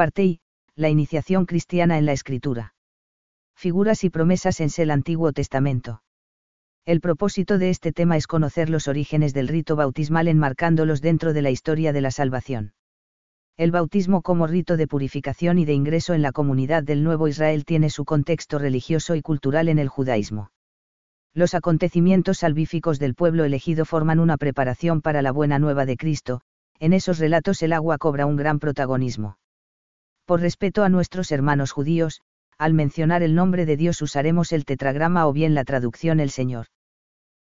Parte I, la iniciación cristiana en la escritura. Figuras y promesas en el Antiguo Testamento. El propósito de este tema es conocer los orígenes del rito bautismal enmarcándolos dentro de la historia de la salvación. El bautismo como rito de purificación y de ingreso en la comunidad del Nuevo Israel tiene su contexto religioso y cultural en el judaísmo. Los acontecimientos salvíficos del pueblo elegido forman una preparación para la buena nueva de Cristo, en esos relatos el agua cobra un gran protagonismo. Por respeto a nuestros hermanos judíos, al mencionar el nombre de Dios usaremos el tetragrama o bien la traducción el Señor.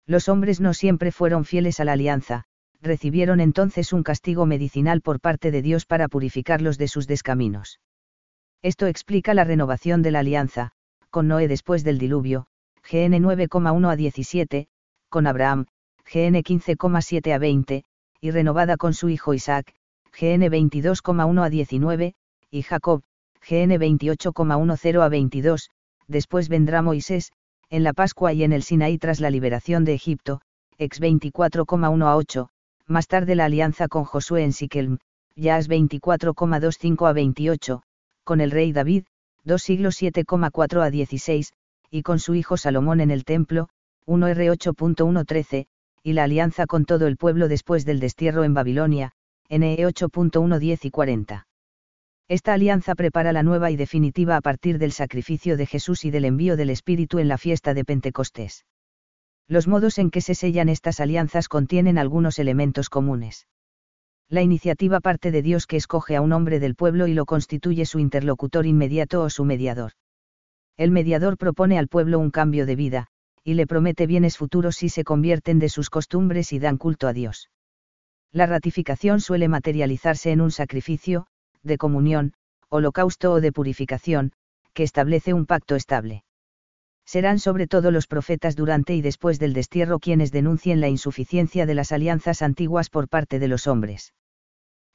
Los hombres no siempre fueron fieles a la alianza, recibieron entonces un castigo medicinal por parte de Dios para purificarlos de sus descaminos. Esto explica la renovación de la alianza, con Noé después del diluvio, GN 9,1 a 17, con Abraham, GN 15,7 a 20, y renovada con su hijo Isaac, GN 22,1 a 19, y Jacob, GN 28,10 a 22, después vendrá Moisés, en la Pascua y en el Sinaí tras la liberación de Egipto, ex 24,1 a 8, más tarde la alianza con Josué en Siquelm, Yas 24,25 a 28, con el rey David, dos siglos 7,4 a 16, y con su hijo Salomón en el templo, 1R 8.113, y la alianza con todo el pueblo después del destierro en Babilonia, NE 8.110 y 40. Esta alianza prepara la nueva y definitiva a partir del sacrificio de Jesús y del envío del Espíritu en la fiesta de Pentecostés. Los modos en que se sellan estas alianzas contienen algunos elementos comunes. La iniciativa parte de Dios que escoge a un hombre del pueblo y lo constituye su interlocutor inmediato o su mediador. El mediador propone al pueblo un cambio de vida, y le promete bienes futuros si se convierten de sus costumbres y dan culto a Dios. La ratificación suele materializarse en un sacrificio, de comunión, holocausto o de purificación, que establece un pacto estable. Serán sobre todo los profetas durante y después del destierro quienes denuncien la insuficiencia de las alianzas antiguas por parte de los hombres.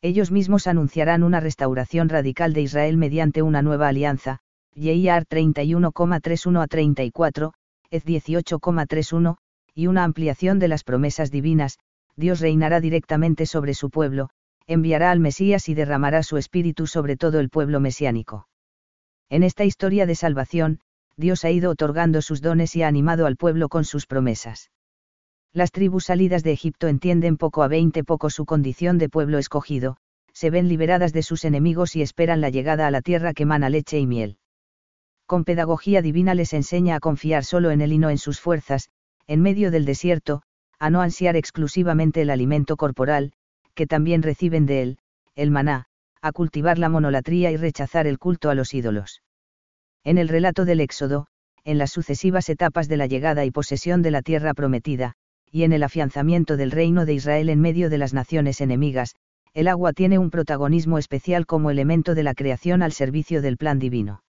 Ellos mismos anunciarán una restauración radical de Israel mediante una nueva alianza, YIAR 31,31 a 34, EZ 18,31, y una ampliación de las promesas divinas, Dios reinará directamente sobre su pueblo, enviará al Mesías y derramará su espíritu sobre todo el pueblo mesiánico. En esta historia de salvación, Dios ha ido otorgando sus dones y ha animado al pueblo con sus promesas. Las tribus salidas de Egipto entienden poco a veinte poco su condición de pueblo escogido, se ven liberadas de sus enemigos y esperan la llegada a la tierra que mana leche y miel. Con pedagogía divina les enseña a confiar solo en él y no en sus fuerzas, en medio del desierto, a no ansiar exclusivamente el alimento corporal, que también reciben de él, el maná, a cultivar la monolatría y rechazar el culto a los ídolos. En el relato del Éxodo, en las sucesivas etapas de la llegada y posesión de la tierra prometida, y en el afianzamiento del reino de Israel en medio de las naciones enemigas, el agua tiene un protagonismo especial como elemento de la creación al servicio del plan divino.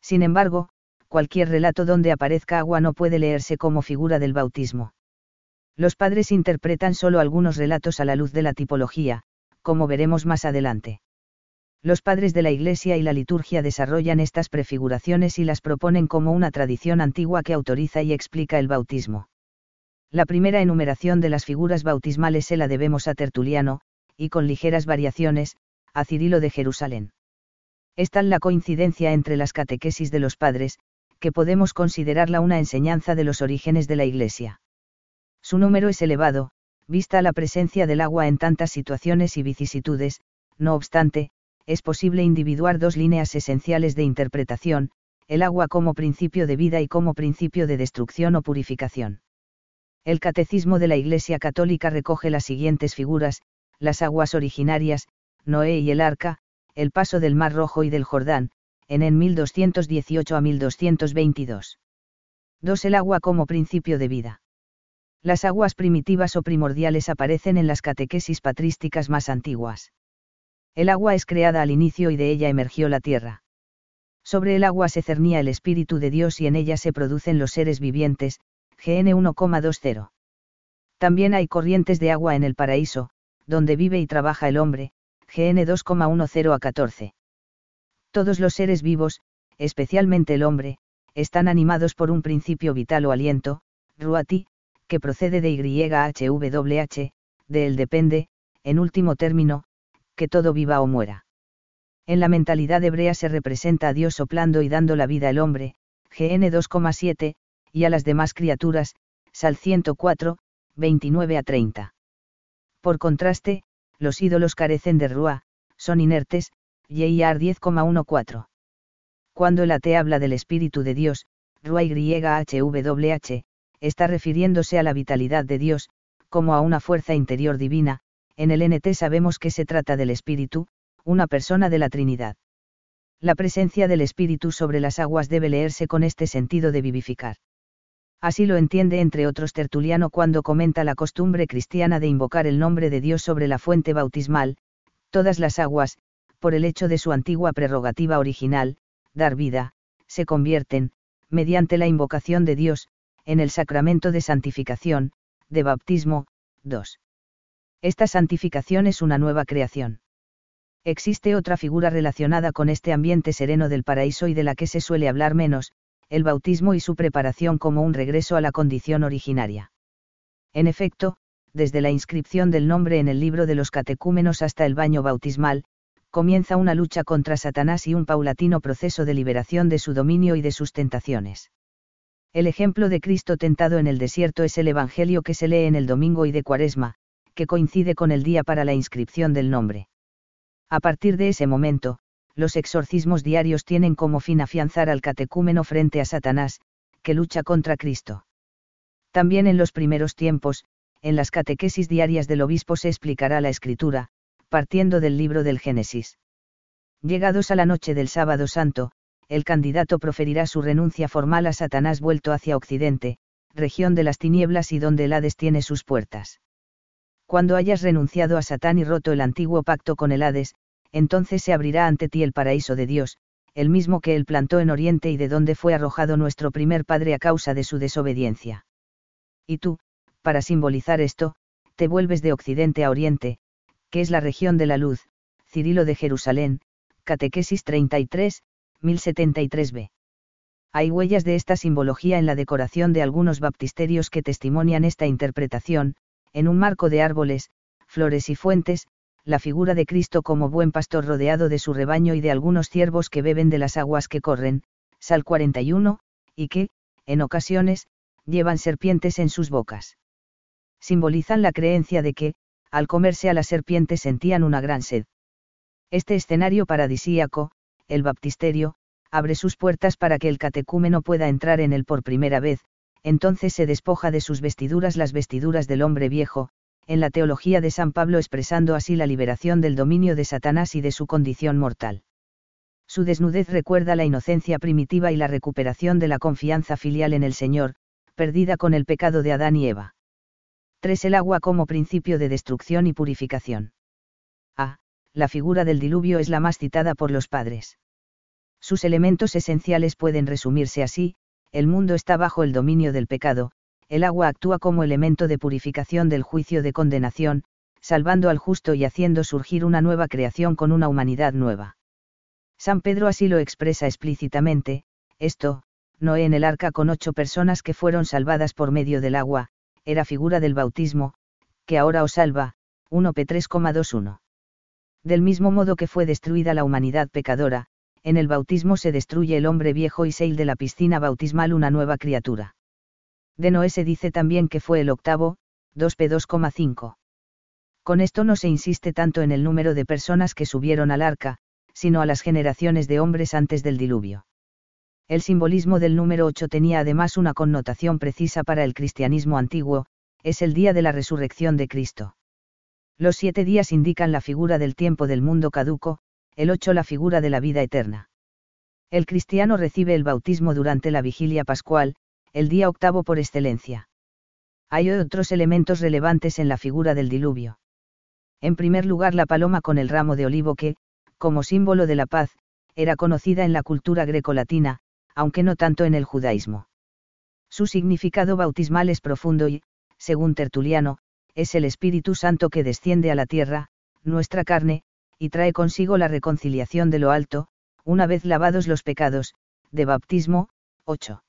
Sin embargo, cualquier relato donde aparezca agua no puede leerse como figura del bautismo. Los padres interpretan solo algunos relatos a la luz de la tipología, como veremos más adelante. Los padres de la Iglesia y la liturgia desarrollan estas prefiguraciones y las proponen como una tradición antigua que autoriza y explica el bautismo. La primera enumeración de las figuras bautismales se la debemos a Tertuliano, y con ligeras variaciones, a Cirilo de Jerusalén. Es tal la coincidencia entre las catequesis de los padres, que podemos considerarla una enseñanza de los orígenes de la Iglesia. Su número es elevado, vista la presencia del agua en tantas situaciones y vicisitudes, no obstante, es posible individuar dos líneas esenciales de interpretación, el agua como principio de vida y como principio de destrucción o purificación. El Catecismo de la Iglesia Católica recoge las siguientes figuras, las aguas originarias, Noé y el arca, el paso del Mar Rojo y del Jordán, en en 1218 a 1222. 2. El agua como principio de vida. Las aguas primitivas o primordiales aparecen en las catequesis patrísticas más antiguas. El agua es creada al inicio y de ella emergió la tierra. Sobre el agua se cernía el Espíritu de Dios y en ella se producen los seres vivientes, GN 1,20. También hay corrientes de agua en el paraíso, donde vive y trabaja el hombre, GN 2,10 a 14. Todos los seres vivos, especialmente el hombre, están animados por un principio vital o aliento, Ruati, que procede de YHWH, de él depende, en último término, que todo viva o muera. En la mentalidad hebrea se representa a Dios soplando y dando la vida al hombre, GN 2,7, y a las demás criaturas, Sal 104, 29 a 30. Por contraste, los ídolos carecen de Rúa, son inertes, YIR 10,14. Cuando el ateo habla del Espíritu de Dios, Rúa YHWH, está refiriéndose a la vitalidad de Dios, como a una fuerza interior divina, en el NT sabemos que se trata del Espíritu, una persona de la Trinidad. La presencia del Espíritu sobre las aguas debe leerse con este sentido de vivificar. Así lo entiende entre otros Tertuliano cuando comenta la costumbre cristiana de invocar el nombre de Dios sobre la fuente bautismal, todas las aguas, por el hecho de su antigua prerrogativa original, dar vida, se convierten, mediante la invocación de Dios, en el sacramento de santificación, de bautismo, 2. Esta santificación es una nueva creación. Existe otra figura relacionada con este ambiente sereno del paraíso y de la que se suele hablar menos, el bautismo y su preparación como un regreso a la condición originaria. En efecto, desde la inscripción del nombre en el libro de los catecúmenos hasta el baño bautismal, comienza una lucha contra Satanás y un paulatino proceso de liberación de su dominio y de sus tentaciones. El ejemplo de Cristo tentado en el desierto es el Evangelio que se lee en el domingo y de Cuaresma, que coincide con el día para la inscripción del nombre. A partir de ese momento, los exorcismos diarios tienen como fin afianzar al catecúmeno frente a Satanás, que lucha contra Cristo. También en los primeros tiempos, en las catequesis diarias del obispo se explicará la escritura, partiendo del libro del Génesis. Llegados a la noche del sábado santo, el candidato proferirá su renuncia formal a Satanás vuelto hacia Occidente, región de las tinieblas y donde Hades tiene sus puertas. Cuando hayas renunciado a Satán y roto el antiguo pacto con el Hades, entonces se abrirá ante ti el paraíso de Dios, el mismo que él plantó en Oriente y de donde fue arrojado nuestro primer padre a causa de su desobediencia. Y tú, para simbolizar esto, te vuelves de Occidente a Oriente, que es la región de la luz, Cirilo de Jerusalén, Catequesis 33, 1073b. Hay huellas de esta simbología en la decoración de algunos baptisterios que testimonian esta interpretación, en un marco de árboles, flores y fuentes, la figura de Cristo como buen pastor rodeado de su rebaño y de algunos ciervos que beben de las aguas que corren, Sal 41, y que, en ocasiones, llevan serpientes en sus bocas. Simbolizan la creencia de que, al comerse a las serpientes sentían una gran sed. Este escenario paradisíaco, el baptisterio, abre sus puertas para que el catecúmeno pueda entrar en él por primera vez, entonces se despoja de sus vestiduras las vestiduras del hombre viejo, en la teología de San Pablo expresando así la liberación del dominio de Satanás y de su condición mortal. Su desnudez recuerda la inocencia primitiva y la recuperación de la confianza filial en el Señor, perdida con el pecado de Adán y Eva. 3. El agua como principio de destrucción y purificación. A. La figura del diluvio es la más citada por los padres. Sus elementos esenciales pueden resumirse así, el mundo está bajo el dominio del pecado, el agua actúa como elemento de purificación del juicio de condenación, salvando al justo y haciendo surgir una nueva creación con una humanidad nueva. San Pedro así lo expresa explícitamente, esto, Noé en el arca con ocho personas que fueron salvadas por medio del agua, era figura del bautismo, que ahora os salva, 1 P 3,21. Del mismo modo que fue destruida la humanidad pecadora, en el bautismo se destruye el hombre viejo y seil de la piscina bautismal una nueva criatura. De Noé se dice también que fue el octavo, 2p 2,5. Con esto no se insiste tanto en el número de personas que subieron al arca, sino a las generaciones de hombres antes del diluvio. El simbolismo del número 8 tenía además una connotación precisa para el cristianismo antiguo, es el día de la resurrección de Cristo. Los siete días indican la figura del tiempo del mundo caduco, el 8 la figura de la vida eterna. El cristiano recibe el bautismo durante la vigilia pascual, el día octavo por excelencia. Hay otros elementos relevantes en la figura del diluvio. En primer lugar la paloma con el ramo de olivo que, como símbolo de la paz, era conocida en la cultura grecolatina, aunque no tanto en el judaísmo. Su significado bautismal es profundo y, según Tertuliano, es el Espíritu Santo que desciende a la tierra, nuestra carne, y trae consigo la reconciliación de lo alto, una vez lavados los pecados, de bautismo, 8.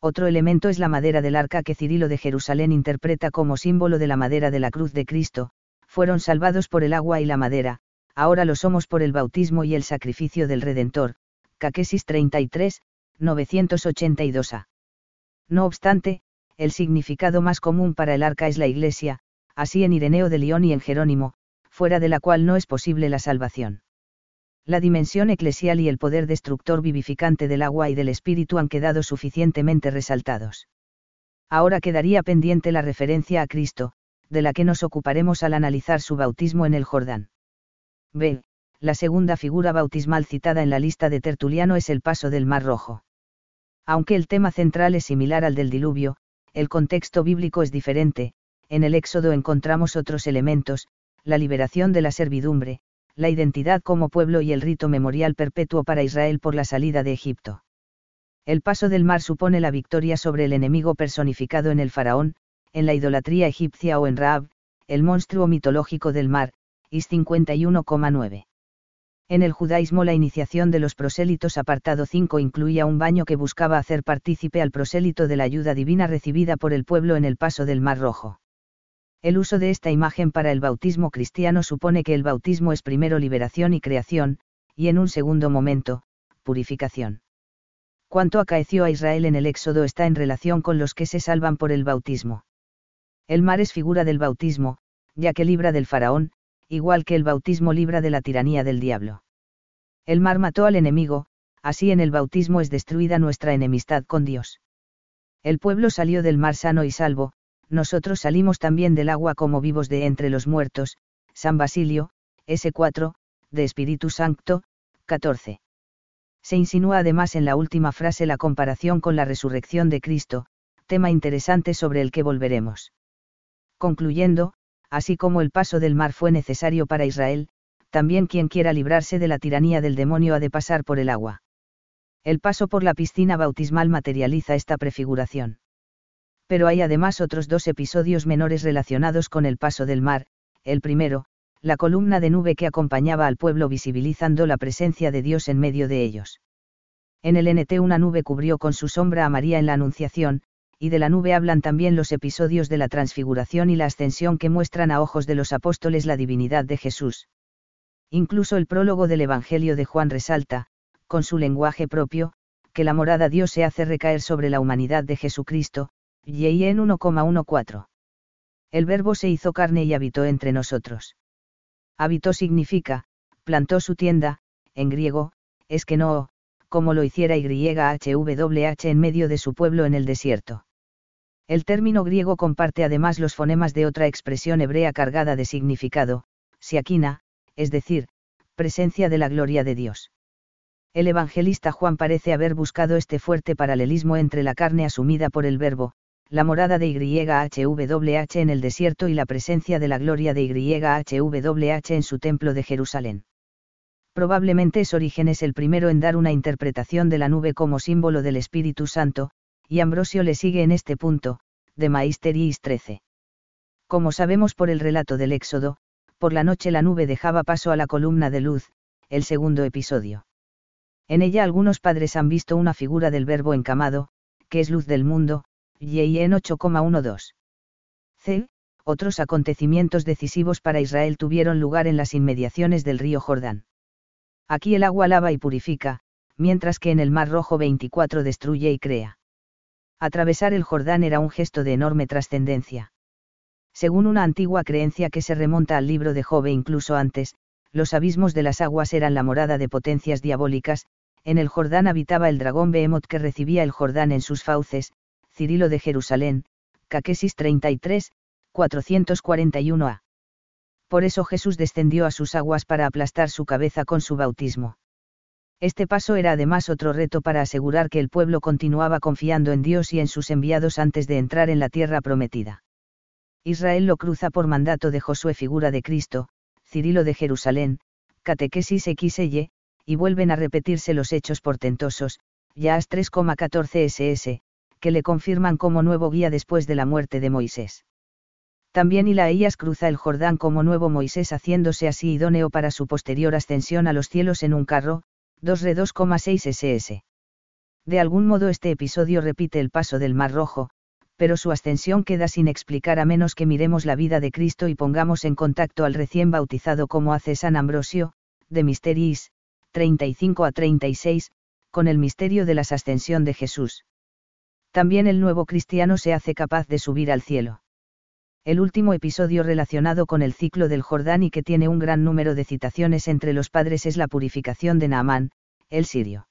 Otro elemento es la madera del arca que Cirilo de Jerusalén interpreta como símbolo de la madera de la cruz de Cristo, fueron salvados por el agua y la madera, ahora lo somos por el bautismo y el sacrificio del Redentor, Caquesis 33, 982a. No obstante, el significado más común para el arca es la Iglesia, así en Ireneo de León y en Jerónimo, fuera de la cual no es posible la salvación. La dimensión eclesial y el poder destructor vivificante del agua y del espíritu han quedado suficientemente resaltados. Ahora quedaría pendiente la referencia a Cristo, de la que nos ocuparemos al analizar su bautismo en el Jordán. B. La segunda figura bautismal citada en la lista de Tertuliano es el paso del Mar Rojo. Aunque el tema central es similar al del diluvio, el contexto bíblico es diferente, en el Éxodo encontramos otros elementos, la liberación de la servidumbre, la identidad como pueblo y el rito memorial perpetuo para Israel por la salida de Egipto. El paso del mar supone la victoria sobre el enemigo personificado en el faraón, en la idolatría egipcia o en Raab, el monstruo mitológico del mar, Is 51,9. En el judaísmo la iniciación de los prosélitos apartado 5 incluía un baño que buscaba hacer partícipe al prosélito de la ayuda divina recibida por el pueblo en el paso del Mar Rojo. El uso de esta imagen para el bautismo cristiano supone que el bautismo es primero liberación y creación, y en un segundo momento, purificación. Cuanto acaeció a Israel en el Éxodo está en relación con los que se salvan por el bautismo. El mar es figura del bautismo, ya que libra del faraón, igual que el bautismo libra de la tiranía del diablo. El mar mató al enemigo, así en el bautismo es destruida nuestra enemistad con Dios. El pueblo salió del mar sano y salvo, nosotros salimos también del agua como vivos de entre los muertos, San Basilio, S4, de Espíritu Santo, 14. Se insinúa además en la última frase la comparación con la resurrección de Cristo, tema interesante sobre el que volveremos. Concluyendo, así como el paso del mar fue necesario para Israel, también quien quiera librarse de la tiranía del demonio ha de pasar por el agua. El paso por la piscina bautismal materializa esta prefiguración pero hay además otros dos episodios menores relacionados con el paso del mar, el primero, la columna de nube que acompañaba al pueblo visibilizando la presencia de Dios en medio de ellos. En el NT una nube cubrió con su sombra a María en la Anunciación, y de la nube hablan también los episodios de la transfiguración y la ascensión que muestran a ojos de los apóstoles la divinidad de Jesús. Incluso el prólogo del Evangelio de Juan resalta, con su lenguaje propio, que la morada Dios se hace recaer sobre la humanidad de Jesucristo, y en 1,14. El verbo se hizo carne y habitó entre nosotros. Habitó significa, plantó su tienda, en griego, es que no, como lo hiciera YHWH en medio de su pueblo en el desierto. El término griego comparte además los fonemas de otra expresión hebrea cargada de significado, siakina, es decir, presencia de la gloria de Dios. El evangelista Juan parece haber buscado este fuerte paralelismo entre la carne asumida por el verbo, la morada de YHWH en el desierto y la presencia de la gloria de YHWH en su templo de Jerusalén. Probablemente es Orígenes el primero en dar una interpretación de la nube como símbolo del Espíritu Santo, y Ambrosio le sigue en este punto, de Maisteriis 13. Como sabemos por el relato del Éxodo, por la noche la nube dejaba paso a la columna de luz, el segundo episodio. En ella algunos padres han visto una figura del verbo encamado, que es luz del mundo, y en 8,12. C. Otros acontecimientos decisivos para Israel tuvieron lugar en las inmediaciones del río Jordán. Aquí el agua lava y purifica, mientras que en el Mar Rojo 24 destruye y crea. Atravesar el Jordán era un gesto de enorme trascendencia. Según una antigua creencia que se remonta al libro de Job e incluso antes, los abismos de las aguas eran la morada de potencias diabólicas, en el Jordán habitaba el dragón Behemoth que recibía el Jordán en sus fauces, Cirilo de Jerusalén, Caquesis 33, 441a. Por eso Jesús descendió a sus aguas para aplastar su cabeza con su bautismo. Este paso era además otro reto para asegurar que el pueblo continuaba confiando en Dios y en sus enviados antes de entrar en la tierra prometida. Israel lo cruza por mandato de Josué figura de Cristo, Cirilo de Jerusalén, Catequesis XY, y vuelven a repetirse los hechos portentosos, Yaas 3,14 ss, que le confirman como nuevo guía después de la muerte de Moisés. También Ilaías cruza el Jordán como nuevo Moisés haciéndose así idóneo para su posterior ascensión a los cielos en un carro, 2 re 2,6 ss. De algún modo este episodio repite el paso del Mar Rojo, pero su ascensión queda sin explicar a menos que miremos la vida de Cristo y pongamos en contacto al recién bautizado como hace San Ambrosio, de Misteris, 35 a 36, con el misterio de la ascensión de Jesús. También el nuevo cristiano se hace capaz de subir al cielo. El último episodio relacionado con el ciclo del Jordán y que tiene un gran número de citaciones entre los padres es la purificación de Naamán, el sirio.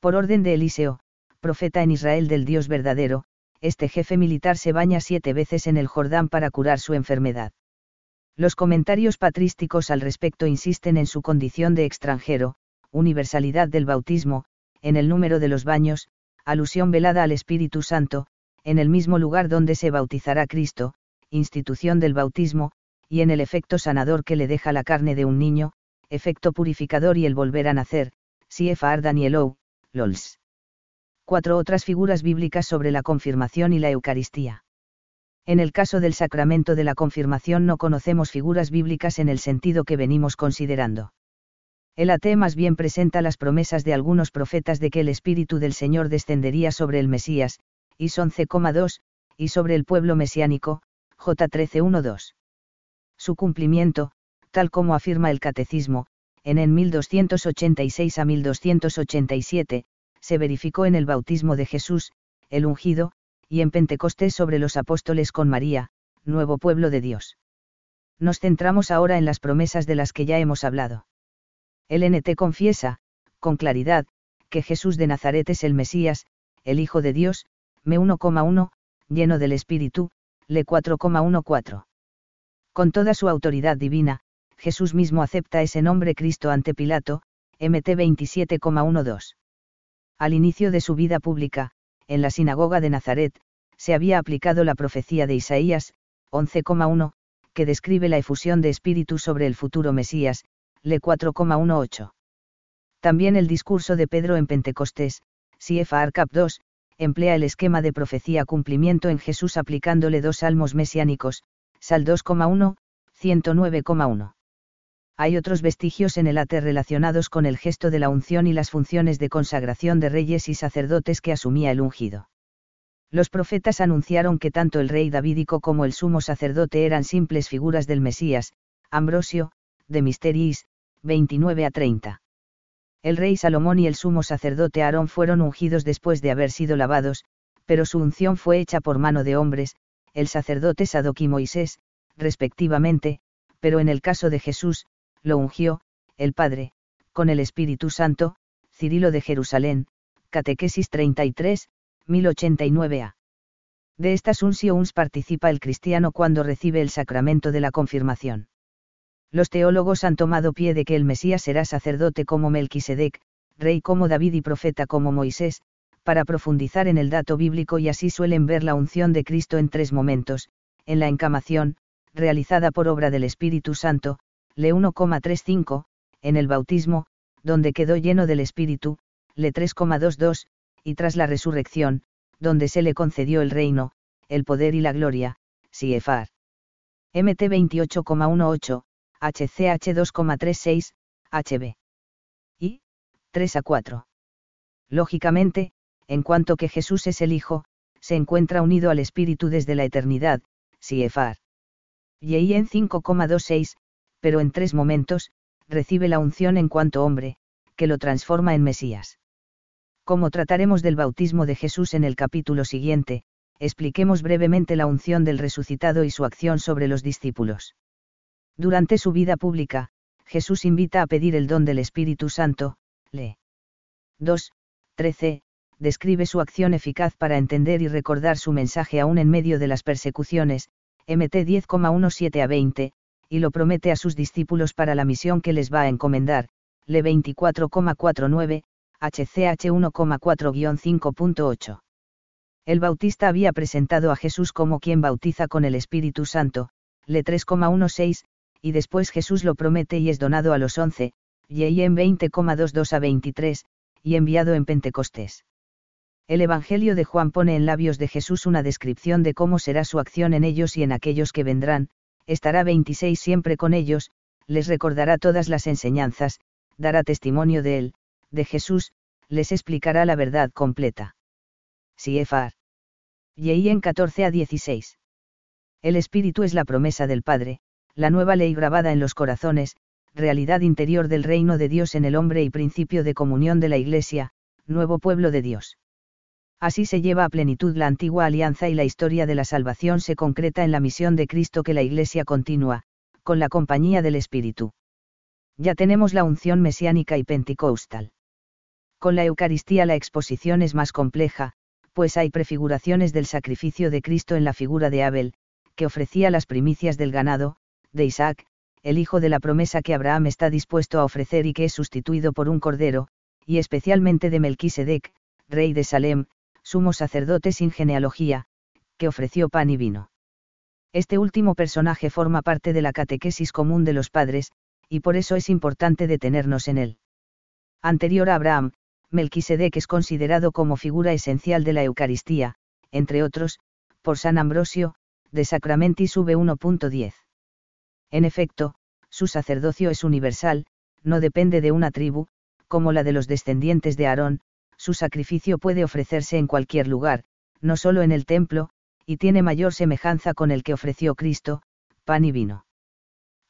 Por orden de Eliseo, profeta en Israel del Dios verdadero, este jefe militar se baña siete veces en el Jordán para curar su enfermedad. Los comentarios patrísticos al respecto insisten en su condición de extranjero, universalidad del bautismo, en el número de los baños, alusión velada al Espíritu Santo, en el mismo lugar donde se bautizará Cristo, institución del bautismo, y en el efecto sanador que le deja la carne de un niño, efecto purificador y el volver a nacer, C.F.R. Danielou, LOLS cuatro otras figuras bíblicas sobre la confirmación y la Eucaristía. En el caso del sacramento de la confirmación no conocemos figuras bíblicas en el sentido que venimos considerando. El AT más bien presenta las promesas de algunos profetas de que el Espíritu del Señor descendería sobre el Mesías, Is 11,2, y sobre el pueblo mesiánico, J 13,1-2. Su cumplimiento, tal como afirma el Catecismo, en en 1286 a 1287, se verificó en el bautismo de Jesús, el ungido, y en Pentecostés sobre los apóstoles con María, nuevo pueblo de Dios. Nos centramos ahora en las promesas de las que ya hemos hablado. El NT confiesa, con claridad, que Jesús de Nazaret es el Mesías, el Hijo de Dios, me 1,1, lleno del Espíritu, le 4,14. Con toda su autoridad divina, Jesús mismo acepta ese nombre Cristo ante Pilato, MT 27,12 al inicio de su vida pública, en la sinagoga de Nazaret, se había aplicado la profecía de Isaías, 11,1, que describe la efusión de espíritu sobre el futuro Mesías, le 4,18. También el discurso de Pedro en Pentecostés, CFR Cap 2, emplea el esquema de profecía cumplimiento en Jesús aplicándole dos salmos mesiánicos, Sal 2,1, 109,1. Hay otros vestigios en el ATE relacionados con el gesto de la unción y las funciones de consagración de reyes y sacerdotes que asumía el ungido. Los profetas anunciaron que tanto el rey davídico como el sumo sacerdote eran simples figuras del Mesías, Ambrosio, de Misteris, 29 a 30. El rey Salomón y el sumo sacerdote Aarón fueron ungidos después de haber sido lavados, pero su unción fue hecha por mano de hombres, el sacerdote Sadoc y Moisés, respectivamente, pero en el caso de Jesús, lo ungió, el Padre, con el Espíritu Santo, Cirilo de Jerusalén, Catequesis 33, 1089a. De estas unciones participa el cristiano cuando recibe el sacramento de la confirmación. Los teólogos han tomado pie de que el Mesías será sacerdote como Melquisedec, rey como David y profeta como Moisés, para profundizar en el dato bíblico y así suelen ver la unción de Cristo en tres momentos, en la encamación, realizada por obra del Espíritu Santo, le 1,35, en el bautismo, donde quedó lleno del Espíritu, le 3,22, y tras la resurrección, donde se le concedió el reino, el poder y la gloria, CFR. MT 28,18, HCH 2,36, HB. Y, 3 a 4. Lógicamente, en cuanto que Jesús es el Hijo, se encuentra unido al Espíritu desde la eternidad, CFR. Y en 5,26, pero en tres momentos, recibe la unción en cuanto hombre, que lo transforma en Mesías. Como trataremos del bautismo de Jesús en el capítulo siguiente, expliquemos brevemente la unción del resucitado y su acción sobre los discípulos. Durante su vida pública, Jesús invita a pedir el don del Espíritu Santo, le 2, 13, describe su acción eficaz para entender y recordar su mensaje aún en medio de las persecuciones, MT 10,17 a 20, y lo promete a sus discípulos para la misión que les va a encomendar, Le 24,49, HCH 1,4-5.8. El Bautista había presentado a Jesús como quien bautiza con el Espíritu Santo, Le 3,16, y después Jesús lo promete y es donado a los 11, y en 20,22 a 23, y enviado en Pentecostés. El Evangelio de Juan pone en labios de Jesús una descripción de cómo será su acción en ellos y en aquellos que vendrán, estará 26 siempre con ellos, les recordará todas las enseñanzas, dará testimonio de él, de Jesús, les explicará la verdad completa. Siefar. En 14 a 16. El Espíritu es la promesa del Padre, la nueva ley grabada en los corazones, realidad interior del reino de Dios en el hombre y principio de comunión de la Iglesia, nuevo pueblo de Dios. Así se lleva a plenitud la antigua alianza y la historia de la salvación se concreta en la misión de Cristo que la Iglesia continúa, con la compañía del Espíritu. Ya tenemos la unción mesiánica y pentecostal. Con la Eucaristía la exposición es más compleja, pues hay prefiguraciones del sacrificio de Cristo en la figura de Abel, que ofrecía las primicias del ganado, de Isaac, el hijo de la promesa que Abraham está dispuesto a ofrecer y que es sustituido por un cordero, y especialmente de Melquisedec, rey de Salem, sumo sacerdote sin genealogía, que ofreció pan y vino. Este último personaje forma parte de la catequesis común de los padres, y por eso es importante detenernos en él. Anterior a Abraham, Melquisedec es considerado como figura esencial de la Eucaristía, entre otros, por San Ambrosio, de Sacramenti sube 1.10. En efecto, su sacerdocio es universal, no depende de una tribu, como la de los descendientes de Aarón, su sacrificio puede ofrecerse en cualquier lugar, no solo en el templo, y tiene mayor semejanza con el que ofreció Cristo, pan y vino.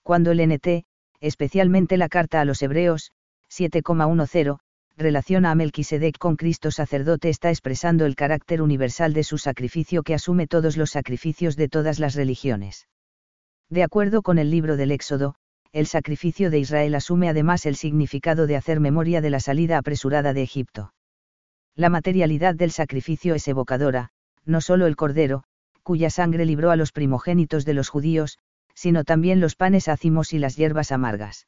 Cuando el NT, especialmente la carta a los Hebreos, 7,10, relaciona a Melquisedec con Cristo sacerdote está expresando el carácter universal de su sacrificio que asume todos los sacrificios de todas las religiones. De acuerdo con el libro del Éxodo, el sacrificio de Israel asume además el significado de hacer memoria de la salida apresurada de Egipto. La materialidad del sacrificio es evocadora, no solo el cordero, cuya sangre libró a los primogénitos de los judíos, sino también los panes ácimos y las hierbas amargas.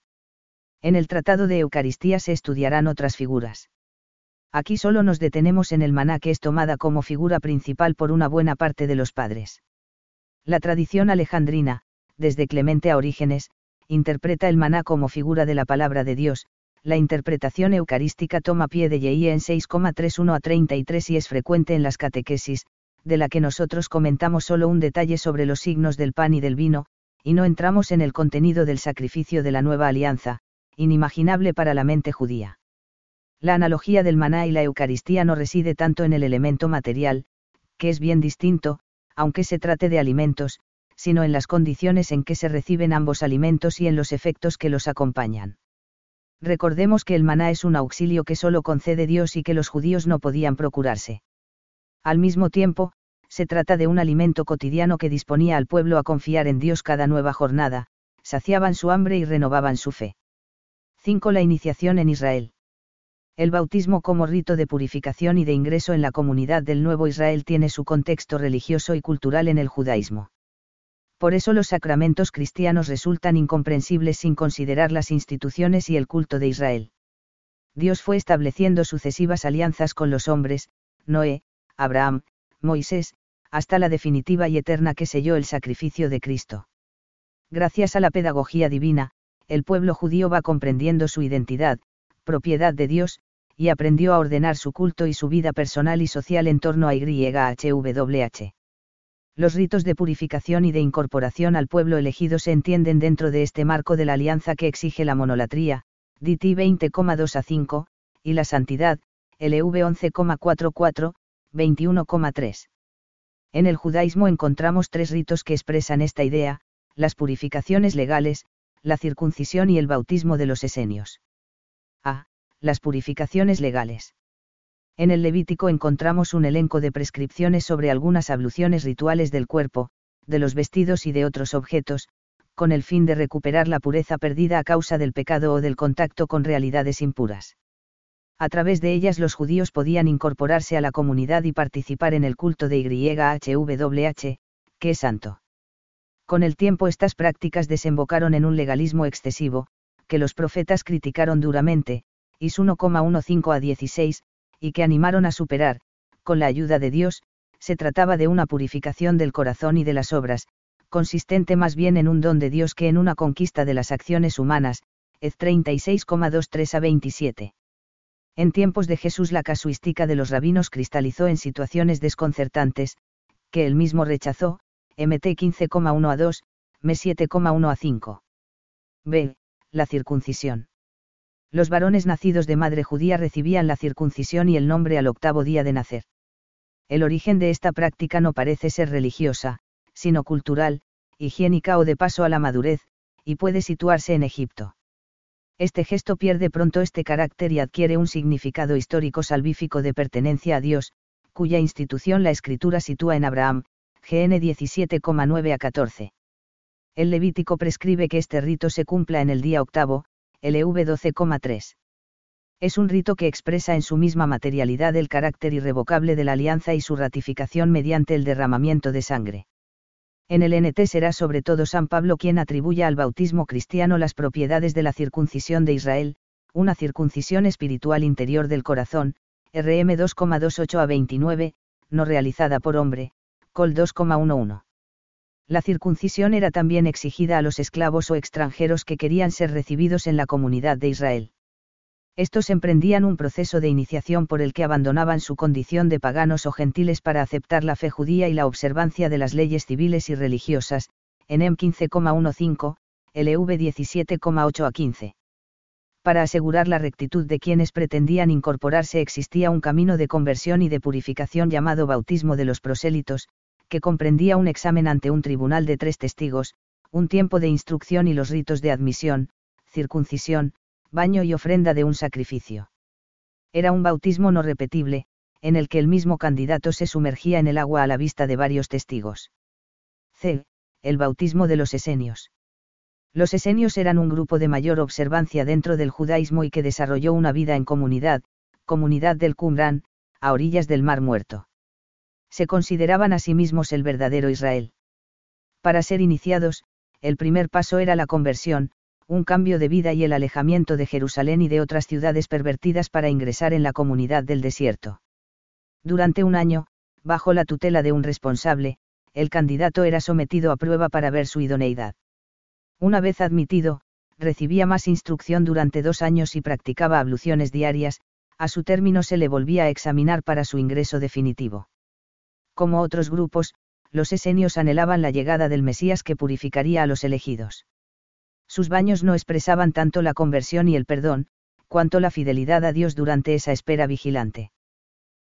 En el Tratado de Eucaristía se estudiarán otras figuras. Aquí solo nos detenemos en el maná que es tomada como figura principal por una buena parte de los padres. La tradición alejandrina, desde Clemente a Orígenes, interpreta el maná como figura de la palabra de Dios, la interpretación eucarística toma pie de Yei en 6,31 a 33 y es frecuente en las catequesis, de la que nosotros comentamos solo un detalle sobre los signos del pan y del vino, y no entramos en el contenido del sacrificio de la nueva alianza, inimaginable para la mente judía. La analogía del maná y la Eucaristía no reside tanto en el elemento material, que es bien distinto, aunque se trate de alimentos, sino en las condiciones en que se reciben ambos alimentos y en los efectos que los acompañan. Recordemos que el maná es un auxilio que solo concede Dios y que los judíos no podían procurarse. Al mismo tiempo, se trata de un alimento cotidiano que disponía al pueblo a confiar en Dios cada nueva jornada, saciaban su hambre y renovaban su fe. 5. La iniciación en Israel. El bautismo como rito de purificación y de ingreso en la comunidad del Nuevo Israel tiene su contexto religioso y cultural en el judaísmo. Por eso los sacramentos cristianos resultan incomprensibles sin considerar las instituciones y el culto de Israel. Dios fue estableciendo sucesivas alianzas con los hombres, Noé, Abraham, Moisés, hasta la definitiva y eterna que selló el sacrificio de Cristo. Gracias a la pedagogía divina, el pueblo judío va comprendiendo su identidad, propiedad de Dios, y aprendió a ordenar su culto y su vida personal y social en torno a YHWH. Los ritos de purificación y de incorporación al pueblo elegido se entienden dentro de este marco de la alianza que exige la monolatría, DT 20,2 a 5, y la santidad, LV 11,44, 21,3. En el judaísmo encontramos tres ritos que expresan esta idea, las purificaciones legales, la circuncisión y el bautismo de los esenios. A. Las purificaciones legales. En el Levítico encontramos un elenco de prescripciones sobre algunas abluciones rituales del cuerpo, de los vestidos y de otros objetos, con el fin de recuperar la pureza perdida a causa del pecado o del contacto con realidades impuras. A través de ellas los judíos podían incorporarse a la comunidad y participar en el culto de YHWH, que es santo. Con el tiempo estas prácticas desembocaron en un legalismo excesivo, que los profetas criticaron duramente, Is 1,15 a 16, y que animaron a superar, con la ayuda de Dios, se trataba de una purificación del corazón y de las obras, consistente más bien en un don de Dios que en una conquista de las acciones humanas, Ed 36,23 a 27. En tiempos de Jesús la casuística de los rabinos cristalizó en situaciones desconcertantes, que él mismo rechazó, MT 15,1 a 2, M 7,1 a 5. B. La circuncisión. Los varones nacidos de madre judía recibían la circuncisión y el nombre al octavo día de nacer. El origen de esta práctica no parece ser religiosa, sino cultural, higiénica o de paso a la madurez, y puede situarse en Egipto. Este gesto pierde pronto este carácter y adquiere un significado histórico salvífico de pertenencia a Dios, cuya institución la escritura sitúa en Abraham, GN 17,9 a 14. El Levítico prescribe que este rito se cumpla en el día octavo, LV 12,3. Es un rito que expresa en su misma materialidad el carácter irrevocable de la alianza y su ratificación mediante el derramamiento de sangre. En el NT será sobre todo San Pablo quien atribuya al bautismo cristiano las propiedades de la circuncisión de Israel, una circuncisión espiritual interior del corazón, RM 2,28 a 29, no realizada por hombre, Col 2,11. La circuncisión era también exigida a los esclavos o extranjeros que querían ser recibidos en la comunidad de Israel. Estos emprendían un proceso de iniciación por el que abandonaban su condición de paganos o gentiles para aceptar la fe judía y la observancia de las leyes civiles y religiosas, en M 15,15, LV 17,8 a 15 para asegurar la rectitud de quienes pretendían incorporarse existía un camino de conversión y de purificación llamado bautismo de los prosélitos, que comprendía un examen ante un tribunal de tres testigos, un tiempo de instrucción y los ritos de admisión, circuncisión, baño y ofrenda de un sacrificio. Era un bautismo no repetible, en el que el mismo candidato se sumergía en el agua a la vista de varios testigos. C. El bautismo de los esenios. Los esenios eran un grupo de mayor observancia dentro del judaísmo y que desarrolló una vida en comunidad, comunidad del Qumran, a orillas del Mar Muerto. Se consideraban a sí mismos el verdadero Israel. Para ser iniciados, el primer paso era la conversión, un cambio de vida y el alejamiento de Jerusalén y de otras ciudades pervertidas para ingresar en la comunidad del desierto. Durante un año, bajo la tutela de un responsable, el candidato era sometido a prueba para ver su idoneidad. Una vez admitido, recibía más instrucción durante dos años y practicaba abluciones diarias, a su término se le volvía a examinar para su ingreso definitivo. Como otros grupos, los esenios anhelaban la llegada del Mesías que purificaría a los elegidos. Sus baños no expresaban tanto la conversión y el perdón, cuanto la fidelidad a Dios durante esa espera vigilante.